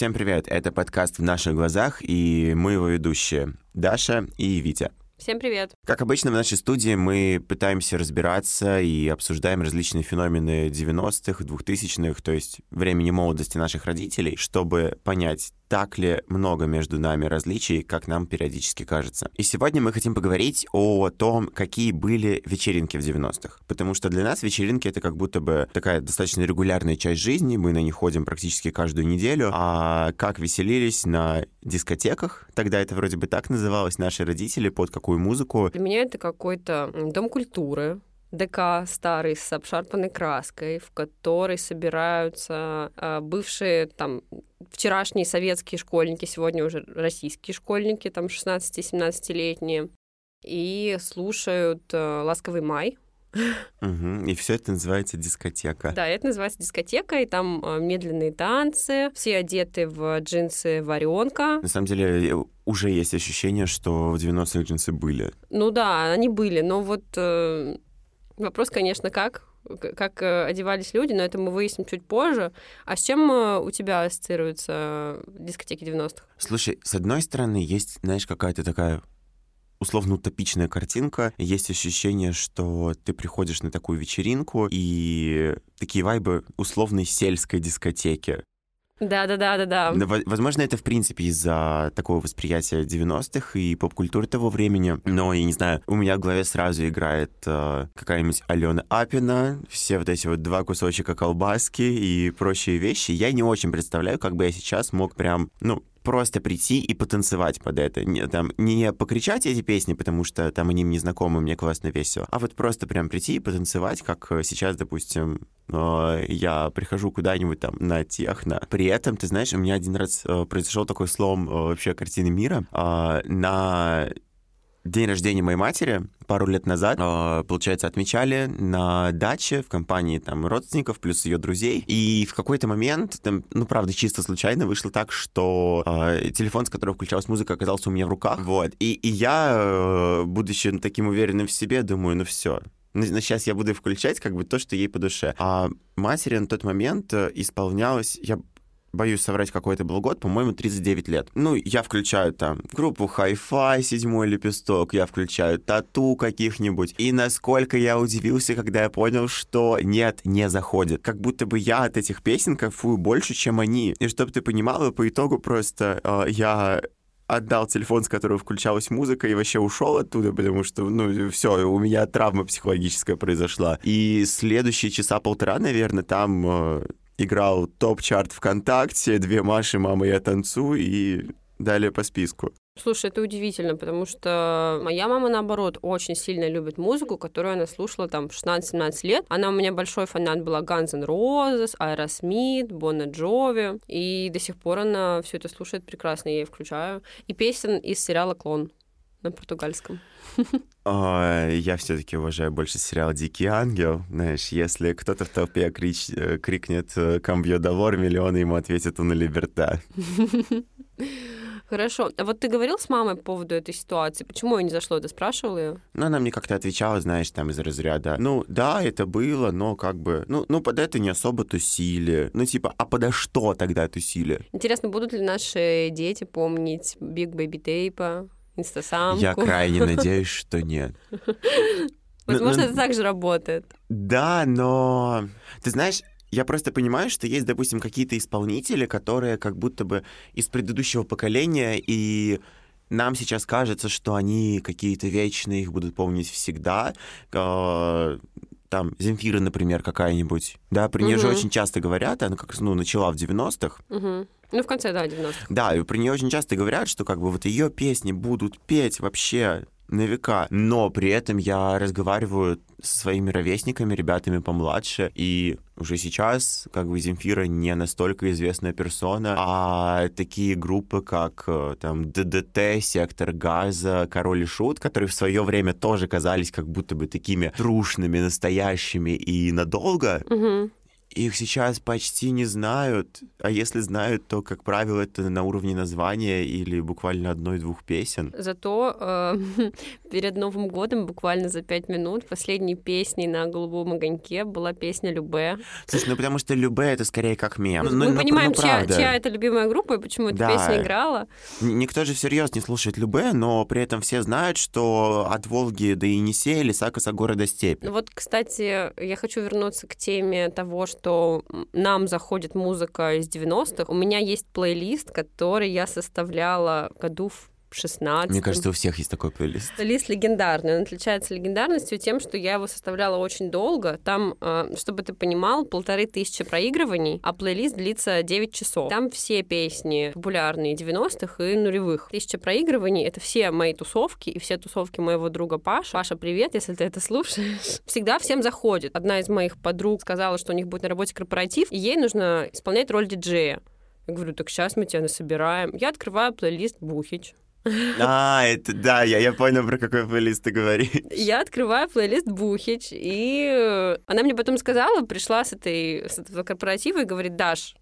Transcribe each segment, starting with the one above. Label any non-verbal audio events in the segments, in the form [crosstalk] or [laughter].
Всем привет, это подкаст «В наших глазах», и мы его ведущие Даша и Витя. Всем привет. Как обычно в нашей студии мы пытаемся разбираться и обсуждаем различные феномены 90-х, 2000-х, то есть времени молодости наших родителей, чтобы понять, так ли много между нами различий, как нам периодически кажется. И сегодня мы хотим поговорить о том, какие были вечеринки в 90-х. Потому что для нас вечеринки — это как будто бы такая достаточно регулярная часть жизни, мы на них ходим практически каждую неделю. А как веселились на дискотеках, тогда это вроде бы так называлось, наши родители, под какую музыку. Для меня это какой-то дом культуры, ДК старый с обшарпанной краской, в который собираются э, бывшие там вчерашние советские школьники, сегодня уже российские школьники, там 16-17-летние, и слушают э, «Ласковый май», Угу, и все это называется дискотека. Да, это называется дискотека, и там э, медленные танцы, все одеты в джинсы варенка. На самом деле уже есть ощущение, что в 90-х джинсы были. Ну да, они были, но вот э, вопрос, конечно, как? как э, одевались люди, но это мы выясним чуть позже. А с чем э, у тебя ассоциируются дискотеки 90-х? Слушай, с одной стороны, есть, знаешь, какая-то такая условно утопичная картинка. Есть ощущение, что ты приходишь на такую вечеринку, и такие вайбы условной сельской дискотеки. Да, да, да, да, да. Возможно, это в принципе из-за такого восприятия 90-х и поп-культуры того времени. Но, я не знаю, у меня в голове сразу играет э, какая-нибудь Алена Апина, все вот эти вот два кусочка колбаски и прочие вещи. Я не очень представляю, как бы я сейчас мог прям, ну, просто прийти и потанцевать под это. Не, там, не покричать эти песни, потому что там они мне знакомы, мне классно весело, а вот просто прям прийти и потанцевать, как э, сейчас, допустим, э, я прихожу куда-нибудь там на техно. При этом, ты знаешь, у меня один раз э, произошел такой слом вообще картины мира. На день рождения моей матери пару лет назад, э, получается, отмечали на даче в компании там родственников плюс ее друзей. И в какой-то момент, там, ну, правда, чисто случайно вышло так, что э, телефон, с которого включалась музыка, оказался у меня в руках. Вот. И, и я, э, будучи таким уверенным в себе, думаю, ну все, ну, сейчас я буду включать как бы то, что ей по душе. А матери на тот момент исполнялось, я боюсь соврать, какой это был год, по-моему, 39 лет. Ну, я включаю там группу Hi-Fi, седьмой лепесток, я включаю тату каких-нибудь. И насколько я удивился, когда я понял, что нет, не заходит. Как будто бы я от этих песен кайфую больше, чем они. И чтобы ты понимала, по итогу просто э, я отдал телефон, с которого включалась музыка, и вообще ушел оттуда, потому что, ну, все, у меня травма психологическая произошла. И следующие часа полтора, наверное, там э, играл топ-чарт ВКонтакте, две Маши, мама, я танцую, и далее по списку. Слушай, это удивительно, потому что моя мама, наоборот, очень сильно любит музыку, которую она слушала там в 16-17 лет. Она у меня большой фанат была Guns N' Roses, Aerosmith, Бонна Джови, и до сих пор она все это слушает прекрасно, я ей включаю. И песен из сериала «Клон» на португальском. Я все-таки уважаю больше сериал «Дикий ангел». Знаешь, если кто-то в толпе крич, э, крикнет «Камбьё Давор», миллионы ему ответят «Уна Либерта». Хорошо. А вот ты говорил с мамой по поводу этой ситуации? Почему ее не зашло? Ты спрашивал ее? Ну, она мне как-то отвечала, знаешь, там из разряда. Ну, да, это было, но как бы... Ну, ну под это не особо тусили. Ну, типа, а подо что тогда тусили? Интересно, будут ли наши дети помнить Big Baby Tape? Инстасамку. Я крайне [laughs] надеюсь, что нет. Возможно, это так же работает. Да, но... Ты знаешь, я просто понимаю, что есть, допустим, какие-то исполнители, которые как будто бы из предыдущего поколения, и нам сейчас кажется, что они какие-то вечные, их будут помнить всегда. Там Земфира, например, какая-нибудь, да, при ней угу. же очень часто говорят, она как ну, начала в 90-х. Угу. Ну, в конце, да, 90-х. Да, и при ней очень часто говорят, что как бы вот ее песни будут петь вообще на века. Но при этом я разговариваю со своими ровесниками, ребятами помладше, и уже сейчас как бы Земфира не настолько известная персона, а такие группы, как э, там ДДТ, Сектор Газа, Король и Шут, которые в свое время тоже казались как будто бы такими трушными, настоящими и надолго, угу Их сейчас почти не знают, а если знают, то, как правило, это на уровне названия или буквально одной-двух песен. Зато э, [laughs] перед Новым годом, буквально за пять минут, последней песней на «Голубом огоньке» была песня «Любе». Слушай, ну потому что «Любе» — это скорее как мем. Мы ну, понимаем, ну, чья, чья это любимая группа и почему эта Да. песня играла. Никто же всерьез не слушает Любе, но при этом все знают, что от Волги до Енисея леса косогора до степи. Ну Вот, кстати, я хочу вернуться к теме того, что нам заходит музыка из 90-х. У меня есть плейлист, который я составляла году в 16 Мне кажется, у всех есть такой плейлист. Лист легендарный. Он отличается легендарностью тем, что я его составляла очень долго. Там, э, чтобы ты понимал, полторы тысячи проигрываний, а плейлист длится 9 часов. Там все песни популярные 90-х и нулевых. Тысяча проигрываний — это все мои тусовки и все тусовки моего друга Паша. Паша, привет, если ты это слушаешь. [laughs] Всегда всем заходит. Одна из моих подруг сказала, что у них будет на работе корпоратив, и ей нужно исполнять роль диджея. Я говорю, так сейчас мы тебя насобираем. Я открываю плейлист Бухич. [laughs] А, это да, я, я понял, про какой плейлист ты говоришь. Я открываю плейлист Бухич, и э, она мне потом сказала, пришла с, этой, с этого корпоратива и говорит, Даш,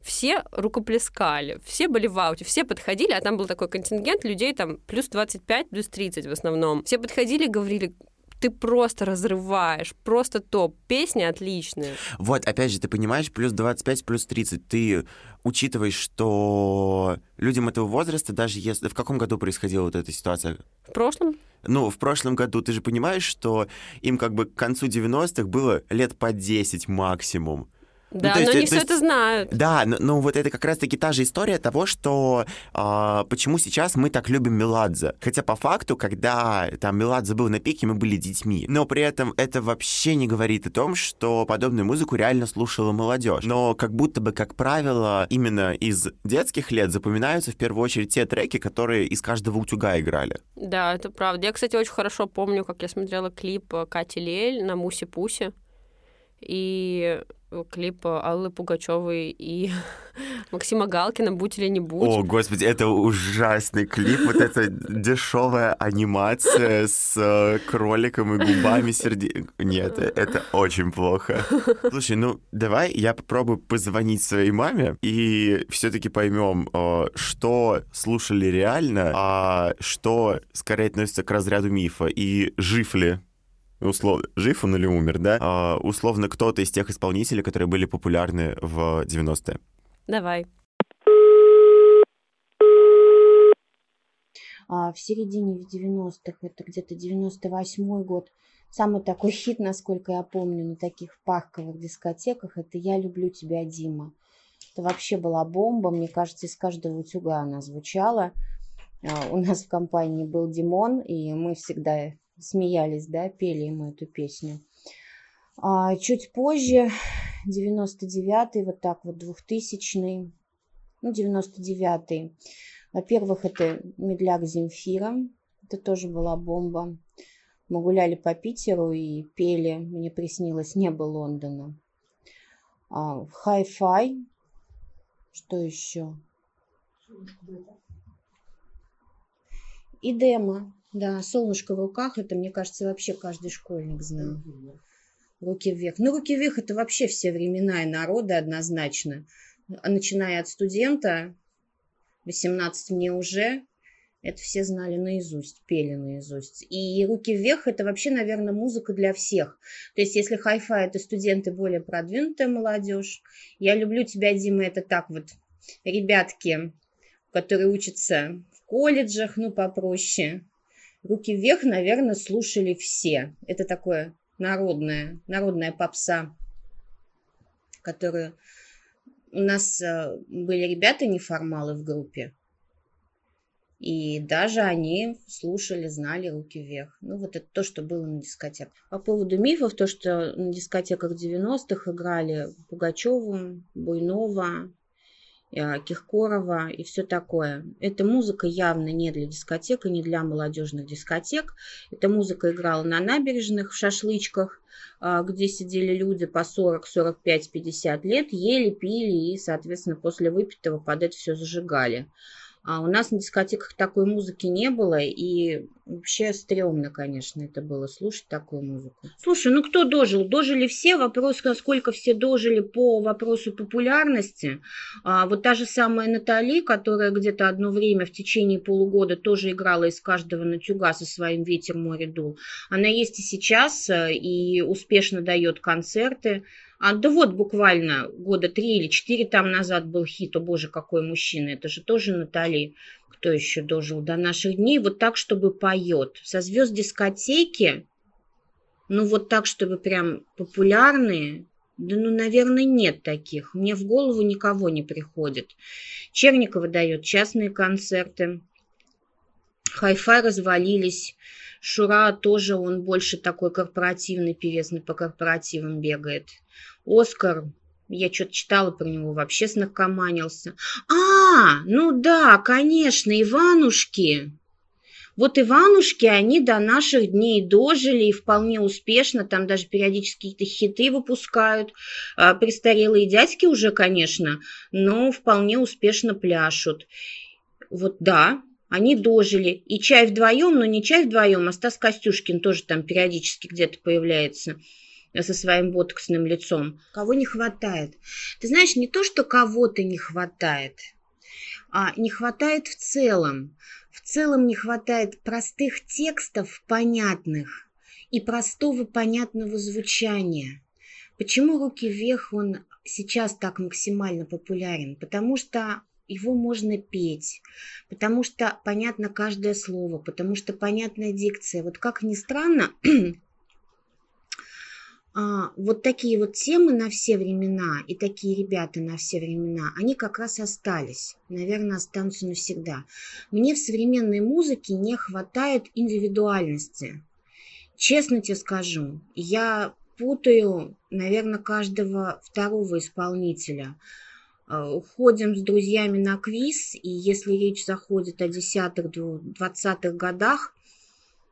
все рукоплескали, все были в ауте, все подходили, а там был такой контингент людей, там плюс 25, плюс 30 в основном. Все подходили и говорили, ты просто разрываешь, просто топ, песни отличные. Вот, опять же, ты понимаешь, плюс 25, плюс 30, ты учитываешь, что людям этого возраста, даже если... В каком году происходила вот эта ситуация? В прошлом Ну, в прошлом году ты же понимаешь, что им как бы к концу 90-х было лет по 10 максимум. Да, то есть но они это- все то есть- это знают. Да, но, но вот это как раз-таки та же история того, что а, почему сейчас мы так любим Меладзе. Хотя по факту, когда там Меладзе был на пике, мы были детьми. Но при этом это вообще не говорит о том, что подобную музыку реально слушала молодежь. Но как будто бы, как правило, именно из детских лет запоминаются в первую очередь те треки, которые из каждого утюга играли. Да, это правда. Я, кстати, очень хорошо помню, как я смотрела клип э, Кати Лель на Муси Пуси. И э, клип э, Аллы Пугачевой и [laughs] Максима Галкина «Будь или не будь». О, господи, это ужасный клип, вот эта дешевая анимация с э, кроликом и губами серде... Нет, э, это очень плохо. [laughs] Слушай, ну давай я попробую позвонить своей маме и все-таки поймем, э, что слушали реально, а что скорее относится к разряду мифа и жив ли условно, жив он или умер, да? А, условно, кто-то из тех исполнителей, которые были популярны в 90-е. Давай. а, в середине 90-х, это где-то 98 год, самый такой хит, насколько я помню, на таких парковых дискотеках, это «Я люблю тебя, Дима». Это вообще была бомба, мне кажется, из каждого утюга она звучала. А, У нас в компании был Димон, и мы всегда смеялись, да, пели ему эту песню. А чуть позже, 99-й, вот так вот, 2000-й, ну, 99-й, во-первых, это медляк Земфира. Это тоже была бомба. Мы гуляли по Питеру и пели «Мне приснилось небо Лондона». А, Хай-фай. Что еще? И демо. Да, солнышко в руках. Это, мне кажется, вообще каждый школьник знал. Руки вверх. Ну, руки вверх это вообще все времена и народы однозначно. Начиная от студента, 18 мне уже, это все знали наизусть, пели наизусть. И руки вверх это вообще, наверное, музыка для всех. То есть, если хай-фай это студенты более продвинутая молодежь, я люблю тебя, Дима, это так вот, ребятки, которые учатся колледжах, ну, попроще. Руки вверх, наверное, слушали все. Это такое народная, народная попса, которую у нас э, были ребята неформалы в группе, и даже они слушали, знали руки вверх. Ну, вот это то, что было на дискотеках. По поводу мифов, то, что на дискотеках 90-х играли Пугачеву, Буйнова, Киркорова и все такое. Эта музыка явно не для дискотек и не для молодежных дискотек. Эта музыка играла на набережных, в шашлычках, а, где сидели люди по 40, 45, 50 лет, ели, пили и, соответственно, после выпитого под это все зажигали. А у нас на дискотеках такой музыки не было, и вообще стрёмно, конечно, это было слушать такую музыку. Слушай, ну кто дожил? Дожили все. Вопрос, насколько все дожили по вопросу популярности. А, вот та же самая Натали, которая где-то одно время в течение полугода тоже играла из каждого натюга со своим «Ветер, море, дул». Она есть и сейчас, э, и успешно дает концерты. А, да вот буквально года три или четыре там назад был хит «О боже, какой мужчина!» Это же тоже Натали, кто еще дожил до наших дней, вот так, чтобы поет. Со звезд дискотеки, ну вот так, чтобы прям популярные, да ну, наверное, нет таких. Мне в голову никого не приходит. Черникова дает частные концерты. Хай-фай развалились. Шура тоже, он больше такой корпоративный певец, по корпоративам бегает. Оскар, я что-то читала про него, вообще снаркоманился. А, ну да, конечно, Иванушки. Вот Иванушки, они до наших дней дожили и вполне успешно, там даже периодически какие-то хиты выпускают. А, престарелые дядьки уже, конечно, но вполне успешно пляшут. Вот да, они дожили. И чай вдвоем, но не чай вдвоем, а Стас Костюшкин тоже там периодически где-то появляется со своим ботоксным лицом. Кого не хватает? Ты знаешь, не то, что кого-то не хватает, а не хватает в целом. В целом не хватает простых текстов, понятных, и простого понятного звучания. Почему «Руки вверх» он сейчас так максимально популярен? Потому что его можно петь, потому что понятно каждое слово, потому что понятная дикция. Вот как ни странно, [clears throat] а, вот такие вот темы на все времена и такие ребята на все времена, они как раз остались, наверное, останутся навсегда. Мне в современной музыке не хватает индивидуальности. Честно тебе скажу, я путаю, наверное, каждого второго исполнителя – ходим с друзьями на квиз, и если речь заходит о десятых, двадцатых годах,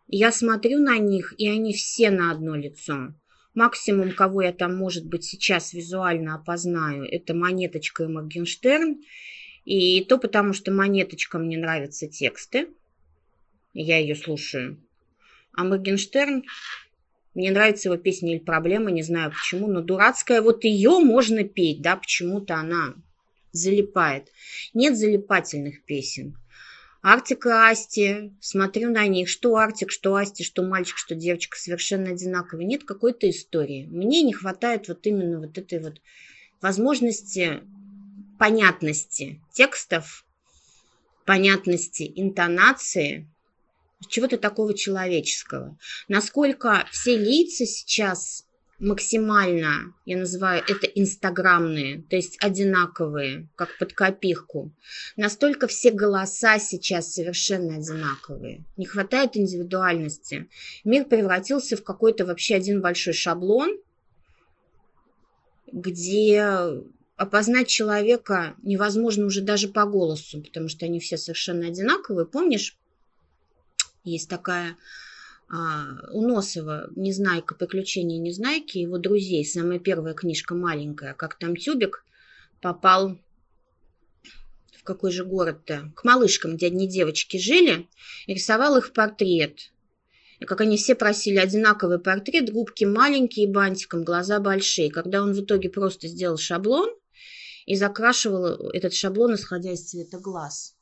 я смотрю на них, и они все на одно лицо. Максимум, кого я там, может быть, сейчас визуально опознаю, это Монеточка и Моргенштерн. И то потому, что Монеточка мне нравятся тексты, я ее слушаю. А Моргенштерн, мне нравится его песня «Или проблема», не знаю почему, но дурацкая, вот ее можно петь, да, почему-то она залипает. Нет залипательных песен. Артик и Асти, смотрю на них, что Артик, что Асти, что мальчик, что девочка совершенно одинаковые. Нет какой-то истории. Мне не хватает вот именно вот этой вот возможности понятности текстов, понятности интонации, чего-то такого человеческого. Насколько все лица сейчас максимально, я называю это инстаграмные, то есть одинаковые, как под копирку. Настолько все голоса сейчас совершенно одинаковые. Не хватает индивидуальности. Мир превратился в какой-то вообще один большой шаблон, где опознать человека невозможно уже даже по голосу, потому что они все совершенно одинаковые. Помнишь, есть такая у Носова «Незнайка. Приключения Незнайки», его друзей, самая первая книжка маленькая, как там Тюбик попал в какой же город-то? К малышкам, где одни девочки жили, и рисовал их портрет. И как они все просили одинаковый портрет, губки маленькие, бантиком, глаза большие. Когда он в итоге просто сделал шаблон и закрашивал этот шаблон, исходя из цвета глаз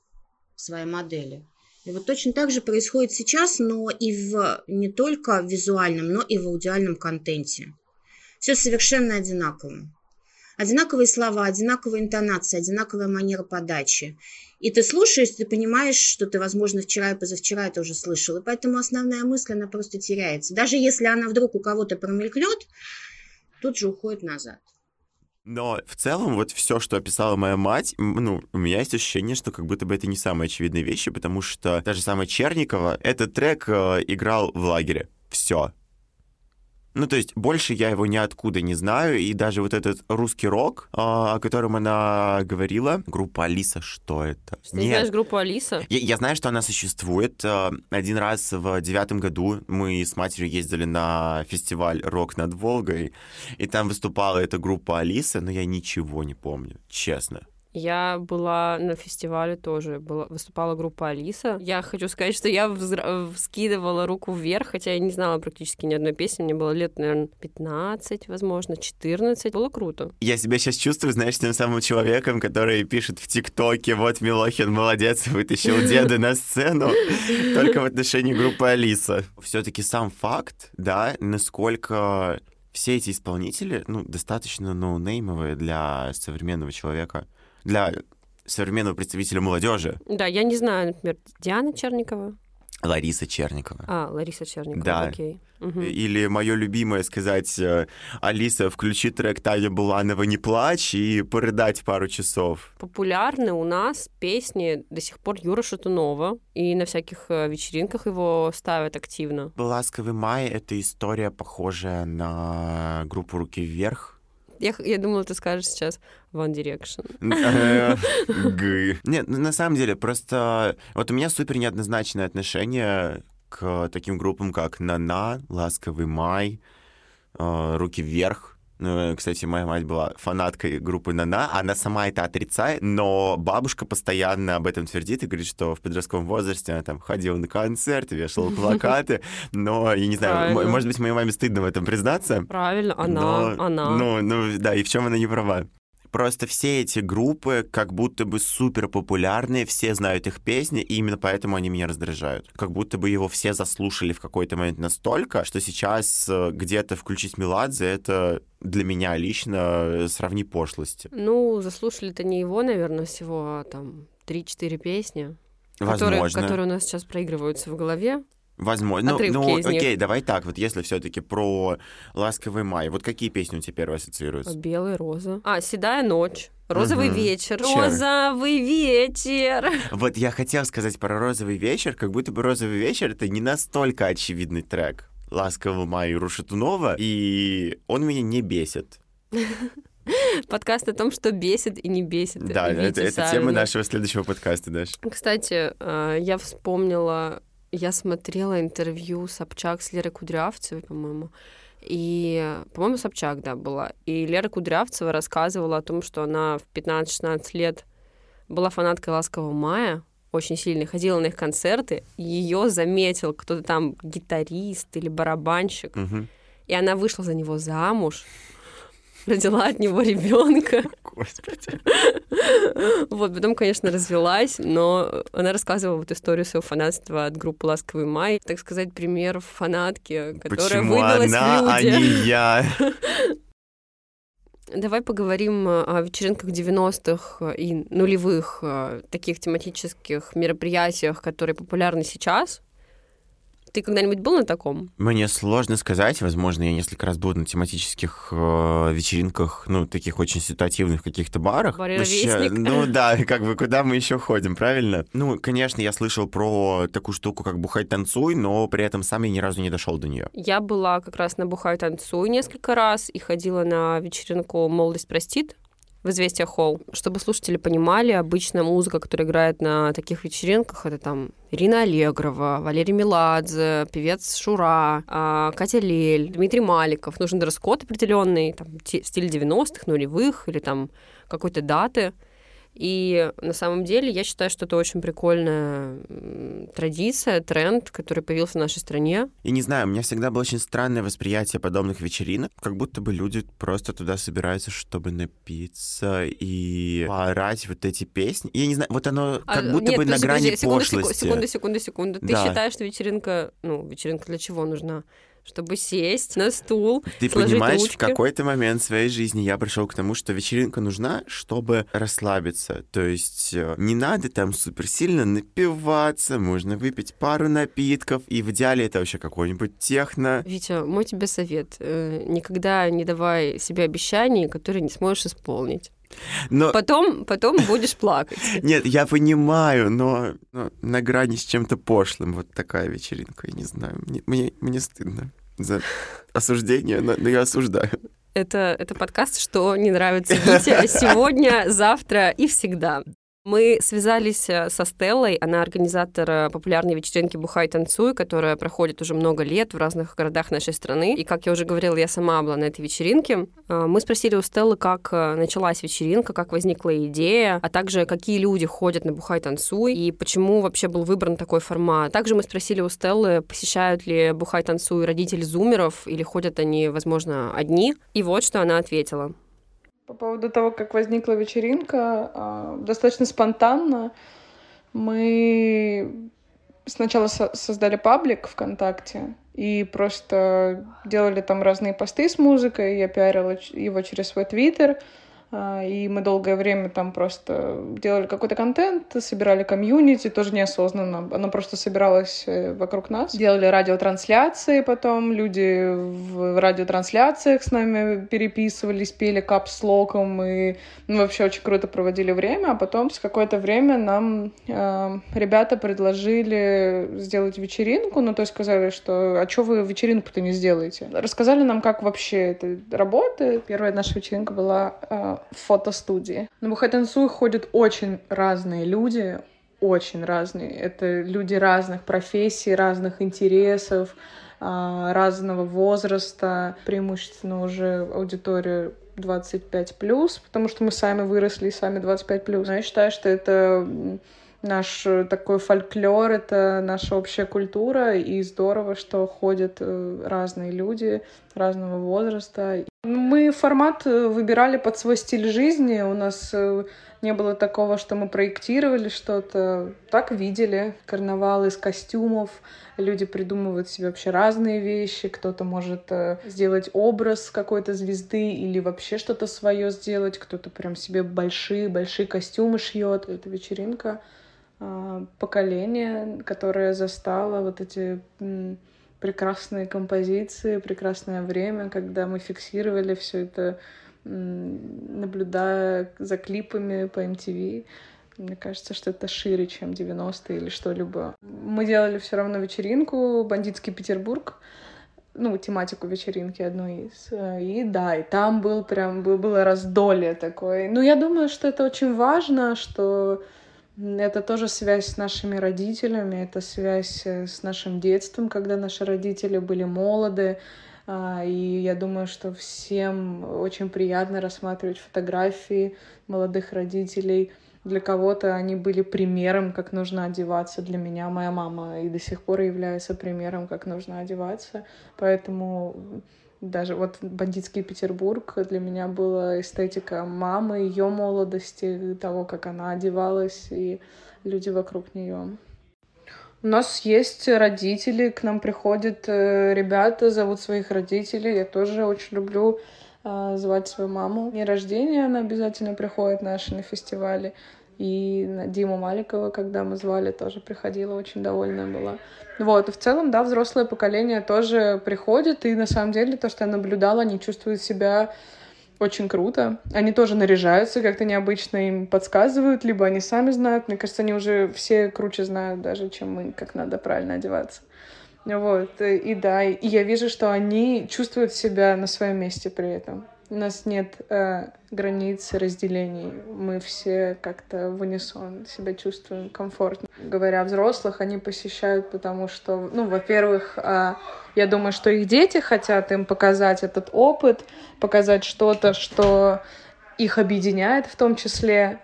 своей модели. И вот точно так же происходит сейчас, но и в не только в визуальном, но и в аудиальном контенте. Все совершенно одинаково. Одинаковые слова, одинаковая интонация, одинаковая манера подачи. И ты слушаешь, ты понимаешь, что ты, возможно, вчера и позавчера это уже слышал. И поэтому основная мысль, она просто теряется. Даже если она вдруг у кого-то промелькнет, тут же уходит назад. Но в целом вот все, что описала моя мать, ну, у меня есть ощущение, что как будто бы это не самые очевидные вещи, потому что та же самая Черникова, этот трек э, играл в лагере. Все. Ну, то есть больше я его ниоткуда не знаю, и даже вот этот русский рок, а, о котором она говорила, группа Алиса, что это? Ты Нет. знаешь группу Алиса? Я, я знаю, что она существует. А, один раз в девятом году мы с матерью ездили на фестиваль «Рок над Волгой», и там выступала эта группа Алиса, но я ничего не помню, честно. Я была на фестивале тоже, была, выступала группа Алиса. Я хочу сказать, что я взра- вскидывала руку вверх, хотя я не знала практически ни одной песни. Мне было лет, наверное, 15, возможно, 14. Было круто. Я себя сейчас чувствую, знаешь, тем самым человеком, который пишет в ТикТоке, вот Милохин молодец, вытащил деда на сцену, [laughs] только в отношении группы Алиса. Все-таки сам факт, да, насколько все эти исполнители, ну, достаточно ноунеймовые для современного человека для современного представителя молодежи. Да, я не знаю, например, Диана Черникова. Лариса Черникова. А, Лариса Черникова, да. окей. Угу. Или мое любимое сказать, э, Алиса, включи трек Таня Буланова «Не плачь» и порыдать пару часов. Популярны у нас песни до сих пор Юра Шатунова, и на всяких э, вечеринках его ставят активно. «Ласковый май» — это история, похожая на группу «Руки вверх», я, я думала, ты скажешь сейчас One Direction. [laughs] Нет, на самом деле, просто вот у меня супер неоднозначное отношение к таким группам, как Нана, Ласковый май, э, Руки вверх. Ну, кстати, моя мать была фанаткой группы Нана, она сама это отрицает, но бабушка постоянно об этом твердит и говорит, что в подростковом возрасте она там ходила на концерты, вешала [laughs] плакаты, но, я не знаю, может быть, моей маме стыдно в этом признаться. Правильно, она, но, она. Ну, ну, да, и в чем она не права? Просто все эти группы как будто бы супер популярные, все знают их песни, и именно поэтому они меня раздражают. Как будто бы его все заслушали в какой-то момент настолько, что сейчас э, где-то включить Меладзе — это для меня лично э, сравни пошлости. Ну, заслушали-то не его, наверное, всего а там 3-4 песни. Возможно. Которые, которые у нас сейчас проигрываются в голове. Возможно. Ну, ну окей, давай так, вот если все-таки про ласковый май, вот какие песни у тебя первые ассоциируются? Белая роза. А, седая ночь. Розовый угу. вечер. Розовый вечер. Вот я хотел сказать про розовый вечер, как будто бы розовый вечер это не настолько очевидный трек. Ласкового мая Рушатунова, и он меня не бесит. [laughs] Подкаст о том, что бесит и не бесит. Да, это, это тема нашего следующего подкаста, Даш. Кстати, э, я вспомнила я смотрела интервью Собчак с Лерой Кудрявцевой, по-моему. И, по-моему, Собчак, да, была. И Лера Кудрявцева рассказывала о том, что она в 15-16 лет была фанаткой «Ласкового мая», очень сильно ходила на их концерты, ее заметил кто-то там гитарист или барабанщик, угу. и она вышла за него замуж, родила [laughs] от него ребенка. Господи. Вот, потом, конечно, развелась, но она рассказывала вот историю своего фанатства от группы «Ласковый май». Так сказать, пример фанатки, которая Почему выбилась она, в люди. а не [laughs] я? Давай поговорим о вечеринках 90-х и нулевых, э, таких тематических мероприятиях, которые популярны сейчас. Ты когда-нибудь был на таком? Мне сложно сказать. Возможно, я несколько раз был на тематических э, вечеринках, ну, таких очень ситуативных каких-то барах. Вообще, ну да, как бы куда мы еще ходим, правильно? Ну, конечно, я слышал про такую штуку, как бухай танцуй, но при этом сам я ни разу не дошел до нее. Я была как раз на бухай танцуй несколько раз и ходила на вечеринку Молодость простит в «Известия Холл». Чтобы слушатели понимали, обычно музыка, которая играет на таких вечеринках, это там Ирина Аллегрова, Валерий Меладзе, певец Шура, а, Катя Лель, Дмитрий Маликов. Нужен дресс-код определенный, там, стиль 90-х, нулевых или там какой-то даты. И на самом деле я считаю, что это очень прикольная традиция, тренд, который появился в нашей стране. И не знаю, у меня всегда было очень странное восприятие подобных вечеринок, как будто бы люди просто туда собираются, чтобы напиться и поорать вот эти песни. Я не знаю, вот оно а, как а, будто нет, бы подожди, на грани подожди, пошлости. Секунду, секунду, секунду. Ты да. считаешь, что вечеринка, ну, вечеринка для чего нужна? Чтобы сесть на стул. Ты понимаешь, ручки. в какой-то момент своей жизни я пришел к тому, что вечеринка нужна, чтобы расслабиться. То есть э, не надо там супер сильно напиваться, можно выпить пару напитков, и в идеале это вообще какой-нибудь техно. Витя, мой тебе совет. Э, никогда не давай себе обещаний, которые не сможешь исполнить. Но... Потом, потом будешь плакать. Нет, я понимаю, но, но на грани с чем-то пошлым вот такая вечеринка, я не знаю. Мне, мне, мне стыдно за осуждение, но, но я осуждаю. Это, это подкаст, что не нравится Вите [laughs] сегодня, завтра и всегда. Мы связались э, со Стеллой, она организатор э, популярной вечеринки «Бухай, танцуй», которая проходит уже много лет в разных городах нашей страны. И, как я уже говорила, я сама была на этой вечеринке. Э, мы спросили у Стеллы, как началась вечеринка, как возникла идея, а также какие люди ходят на «Бухай, танцуй» и почему вообще был выбран такой формат. Также мы спросили у Стеллы, посещают ли «Бухай, танцуй» родители зумеров или ходят они, возможно, одни. И вот что она ответила. По поводу того, как возникла вечеринка, а, достаточно спонтанно. Мы сначала создали паблик ВКонтакте и просто делали там разные посты с музыкой. Я пиарила его через свой твиттер. А, и мы долгое время там просто делали какой-то контент, собирали комьюнити, тоже неосознанно. Оно просто собиралось э, вокруг нас. Делали радиотрансляции потом, люди в радиотрансляциях с нами переписывались, пели капслоком, и ну, вообще очень круто проводили время. А потом с какое-то время нам э, ребята предложили сделать вечеринку, ну то есть сказали, что а что вы вечеринку-то не сделаете? Рассказали нам, как вообще это работает. Первая наша вечеринка была э, фотостудии. На Бухайтансуй ходят очень разные люди, очень разные. Это люди разных профессий, разных интересов, а, разного возраста, преимущественно уже аудитория 25 плюс, потому что мы сами выросли и сами 25 плюс. Но я считаю, что это наш такой фольклор, это наша общая культура, и здорово, что ходят э, разные люди разного возраста. Мы формат э, выбирали под свой стиль жизни. У нас э, не было такого, что мы проектировали что-то. Так видели карнавал из костюмов. Люди придумывают себе вообще разные вещи. Кто-то может э, сделать образ какой-то звезды или вообще что-то свое сделать. Кто-то прям себе большие-большие костюмы шьет. Это вечеринка а, поколение, которое застало вот эти прекрасные композиции, прекрасное время, когда мы фиксировали все это, наблюдая за клипами по MTV. Мне кажется, что это шире, чем 90-е или что-либо. Мы делали все равно вечеринку «Бандитский Петербург», ну, тематику вечеринки одну из. И да, и там был прям, было раздолье такое. Ну, я думаю, что это очень важно, что это тоже связь с нашими родителями, это связь э, с нашим детством, когда наши родители были молоды. А, и я думаю, что всем очень приятно рассматривать фотографии молодых родителей. Для кого-то они были примером, как нужно одеваться. Для меня моя мама и до сих пор является примером, как нужно одеваться. Поэтому даже вот бандитский Петербург для меня была эстетика мамы, ее молодости, того, как она одевалась, и люди вокруг нее. У нас есть родители, к нам приходят э, ребята, зовут своих родителей. Я тоже очень люблю э, звать свою маму. День рождения она обязательно приходит наши на фестивале. И Диму Маликова, когда мы звали, тоже приходила, очень довольная была. Вот, и в целом, да, взрослое поколение тоже приходит, и на самом деле то, что я наблюдала, они чувствуют себя очень круто. Они тоже наряжаются как-то необычно, им подсказывают, либо они сами знают. Мне кажется, они уже все круче знают даже, чем мы, как надо правильно одеваться. Вот, и да, и я вижу, что они чувствуют себя на своем месте при этом. У нас нет э, границ, разделений. Мы все как-то в унисон себя чувствуем комфортно. Говоря о взрослых, они посещают, потому что, ну, во-первых, э, я думаю, что их дети хотят им показать этот опыт, показать что-то, что их объединяет в том числе,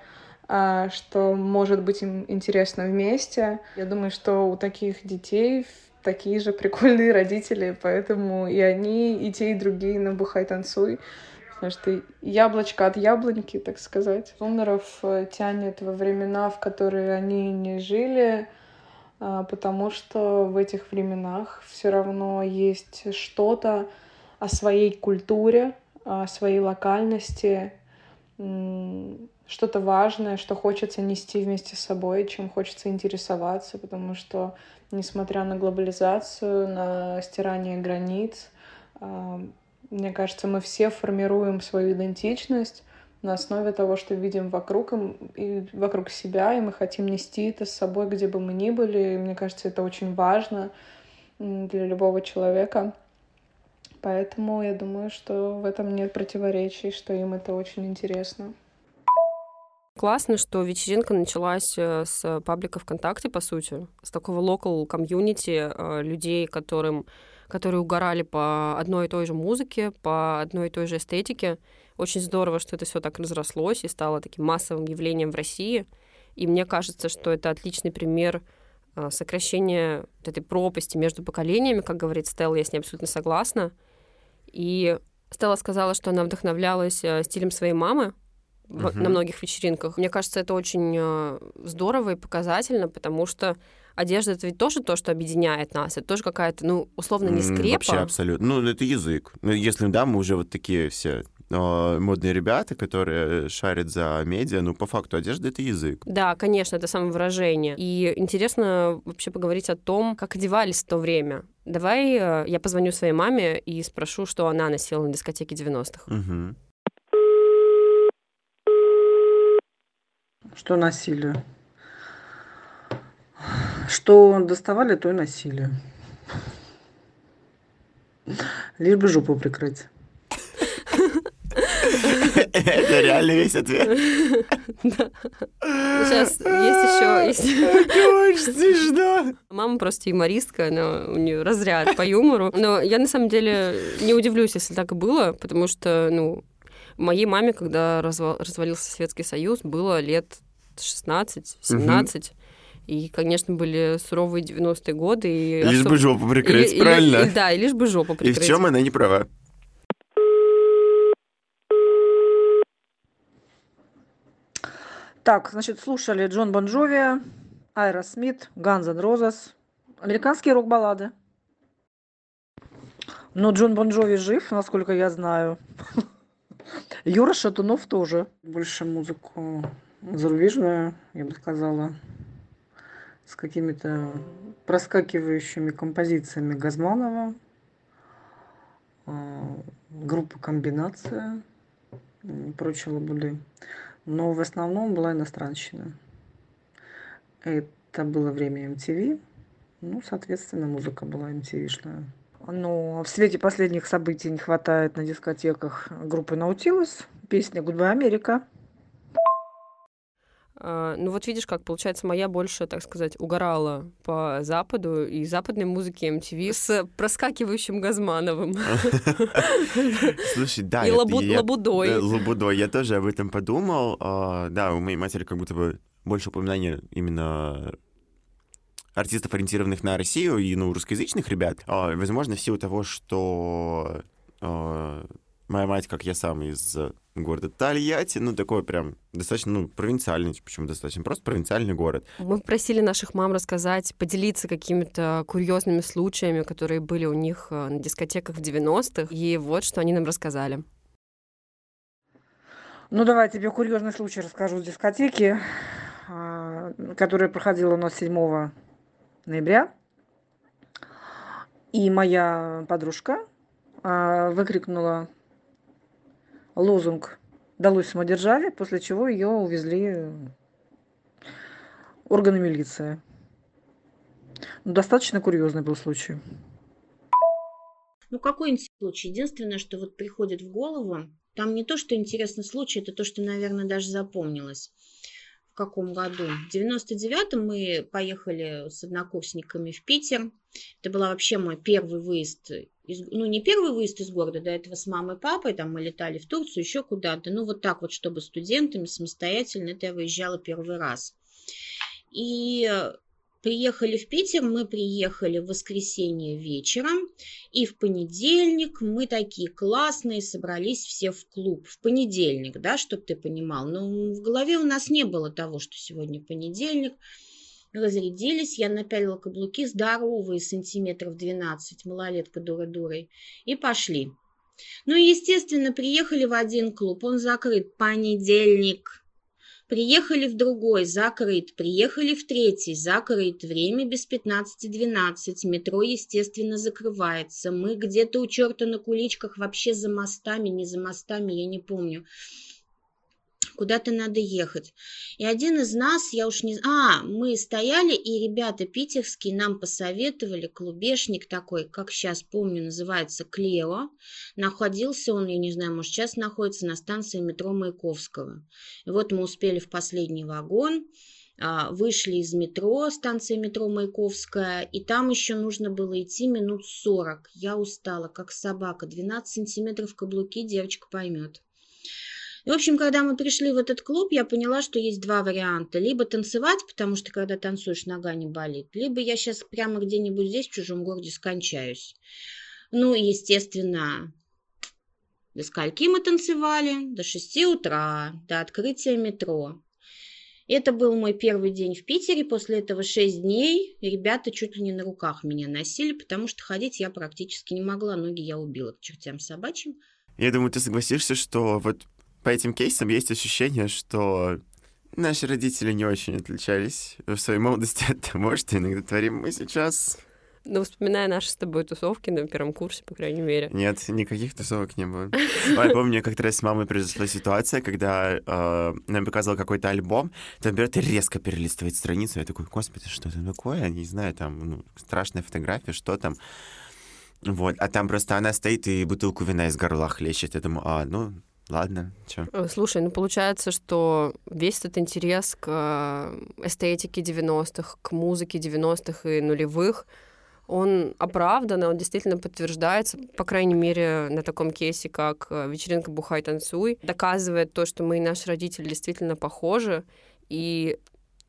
э, что может быть им интересно вместе. Я думаю, что у таких детей такие же прикольные родители, поэтому и они, и те, и другие на «Бухай, танцуй» потому что яблочко от яблоньки, так сказать. Умеров э, тянет во времена, в которые они не жили, а, потому что в этих временах все равно есть что-то о своей культуре, о своей локальности, что-то важное, что хочется нести вместе с собой, чем хочется интересоваться, потому что, несмотря на глобализацию, на стирание границ, а, мне кажется, мы все формируем свою идентичность на основе того, что видим вокруг и вокруг себя, и мы хотим нести это с собой, где бы мы ни были. И мне кажется, это очень важно для любого человека. Поэтому я думаю, что в этом нет противоречий, что им это очень интересно. Классно, что вечеринка началась э, с паблика ВКонтакте, по сути, с такого local комьюнити э, людей, которым, которые угорали по одной и той же музыке, по одной и той же эстетике. Очень здорово, что это все так разрослось и стало таким массовым явлением в России. И мне кажется, что это отличный пример э, сокращения вот этой пропасти между поколениями, как говорит Стелла, я с ней абсолютно согласна. И Стелла сказала, что она вдохновлялась стилем своей мамы, uh-huh. на многих вечеринках. Мне кажется, это очень э, здорово и показательно, потому что одежда это ведь тоже то, что объединяет нас. Это тоже какая-то, ну, условно, не скрепа. Вообще абсолютно. Ну, это язык. Ну, если, да, мы уже вот такие все э, модные ребята, которые шарят за медиа, ну, по факту одежда — это язык. Да, конечно, это самовыражение. И интересно вообще поговорить о том, как одевались в то время. Давай э, я позвоню своей маме и спрошу, что она носила на дискотеке 90-х. Угу. Что носили? Что доставали, то и носили. Лишь бы жопу прикрыть. Это реально весь ответ. Сейчас есть еще... Мама просто юмористка, она, у нее разряд по юмору. Но я на самом деле не удивлюсь, если так и было, потому что, ну, Моей маме, когда развалился Советский Союз, было лет 16-17. Угу. И, конечно, были суровые 90-е годы. И лишь особ... бы жопу прикрыть, и, правильно? И, и, да, и лишь бы жопу прикрыть. И в чем она не права? Так, значит, слушали Джон Бон Джови, Айра Смит, Ганз N' Розес, американские рок-баллады. Но Джон Бон Джови жив, насколько я знаю. Юра Шатунов тоже. Больше музыку зарубежную, я бы сказала, с какими-то проскакивающими композициями Газманова, а, группа «Комбинация» и прочие лабуды. Но в основном была иностранщина. Это было время MTV, ну, соответственно, музыка была MTV-шная. Но в свете последних событий не хватает на дискотеках группы Наутилус, песня «Goodbye, Америка». Uh, ну вот видишь, как получается, моя больше, так сказать, угорала по Западу и западной музыке MTV с проскакивающим Газмановым. [laughs] Слушай, да. И Лабудой. Лабудой, я тоже об этом подумал. А, да, у моей матери как будто бы больше упоминания именно артистов, ориентированных на Россию и ну, русскоязычных ребят. А, возможно, в силу того, что а, моя мать, как я сам, из города Тольятти, ну, такой прям достаточно, ну, провинциальный, почему достаточно, просто провинциальный город. Мы просили наших мам рассказать, поделиться какими-то курьезными случаями, которые были у них э, на дискотеках в 90-х, и вот что они нам рассказали. Ну, давай я тебе курьезный случай расскажу с дискотеки, а, которая проходила у нас 7 ноября. И моя подружка а, выкрикнула лозунг «Далось самодержавие», после чего ее увезли органы милиции. Ну, достаточно курьезный был случай. Ну, какой-нибудь случай. Единственное, что вот приходит в голову, там не то, что интересный случай, это то, что, наверное, даже запомнилось каком году. В 99-м мы поехали с однокурсниками в Питер. Это был вообще мой первый выезд, из, ну не первый выезд из города, до этого с мамой и папой, там мы летали в Турцию, еще куда-то. Ну вот так вот, чтобы студентами самостоятельно, это я выезжала первый раз. И Приехали в Питер, мы приехали в воскресенье вечером, и в понедельник мы такие классные, собрались все в клуб. В понедельник, да, чтобы ты понимал. Но в голове у нас не было того, что сегодня понедельник. Разрядились, я напялила каблуки здоровые, сантиметров 12, малолетка дура-дурой, и пошли. Ну, естественно, приехали в один клуб, он закрыт, понедельник – Приехали в другой, закрыт. Приехали в третий, закрыт. Время без 15-12. Метро, естественно, закрывается. Мы где-то у черта на куличках, вообще за мостами, не за мостами, я не помню. Куда-то надо ехать. И один из нас, я уж не... А, мы стояли, и ребята питерские нам посоветовали, клубешник такой, как сейчас помню, называется Клео. Находился он, я не знаю, может, сейчас находится на станции метро Маяковского. И вот мы успели в последний вагон, а, вышли из метро, станция метро Маяковская, и там еще нужно было идти минут сорок. Я устала, как собака, 12 сантиметров каблуки, девочка поймет. И, в общем, когда мы пришли в этот клуб, я поняла, что есть два варианта. Либо танцевать, потому что когда танцуешь, нога не болит, либо я сейчас прямо где-нибудь здесь, в чужом городе, скончаюсь. Ну, естественно, до скольки мы танцевали? До шести утра, до открытия метро. Это был мой первый день в Питере. После этого шесть дней ребята чуть ли не на руках меня носили, потому что ходить я практически не могла. Ноги я убила к чертям собачьим. Я думаю, ты согласишься, что вот по этим кейсам есть ощущение, что наши родители не очень отличались в своей молодости от того, что иногда творим мы сейчас. Ну, вспоминая наши с тобой тусовки на первом курсе, по крайней мере. Нет, никаких тусовок не было. [laughs] Я помню, как-то раз с мамой произошла ситуация, когда э, нам показывал какой-то альбом, там берет и резко перелистывает страницу. Я такой, господи, что это такое? Я не знаю, там ну, страшная фотография, что там. Вот, а там просто она стоит и бутылку вина из горла хлещет. Я думаю, а, ну, Ладно, что? Э, слушай, ну получается, что весь этот интерес к э, эстетике 90-х, к музыке 90-х и нулевых, он оправдан, он действительно подтверждается, по крайней мере, на таком кейсе, как э, «Вечеринка Бухай Танцуй», доказывает то, что мы и наши родители действительно похожи, и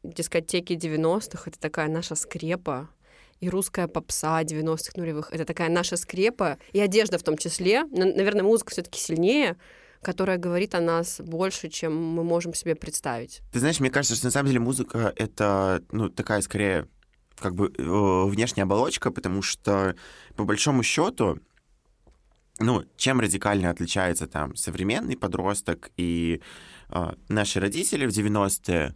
дискотеки 90-х — это такая наша скрепа, и русская попса 90-х нулевых — это такая наша скрепа, и одежда в том числе. Наверное, музыка все таки сильнее, которая говорит о нас больше, чем мы можем себе представить. Ты знаешь, мне кажется, что на самом деле музыка — это, ну, такая скорее как бы э, внешняя оболочка, потому что по большому счету, ну, чем радикально отличается там современный подросток и э, наши родители в 90-е,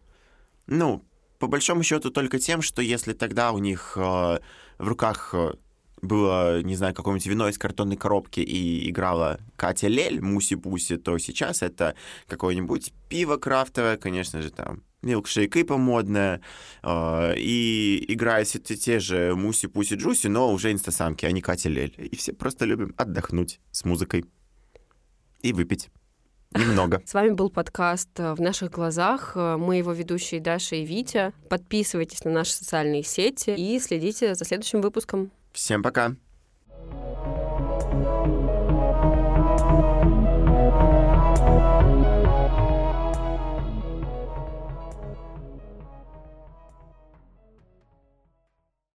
ну, по большому счету только тем, что если тогда у них э, в руках э, было, не знаю, какое-нибудь вино из картонной коробки и играла Катя Лель, Муси-Пуси, то сейчас это какое-нибудь пиво крафтовое, конечно же, там, милкшейк и помодное, э, и играют те, те же Муси, Пуси, Джуси, но уже инстасамки, а не Катя Лель. И все просто любим отдохнуть с музыкой и выпить. Немного. С вами был подкаст э, «В наших глазах». Э, мы его ведущие Даша и Витя. Подписывайтесь на наши социальные сети и следите за следующим выпуском. Всем пока!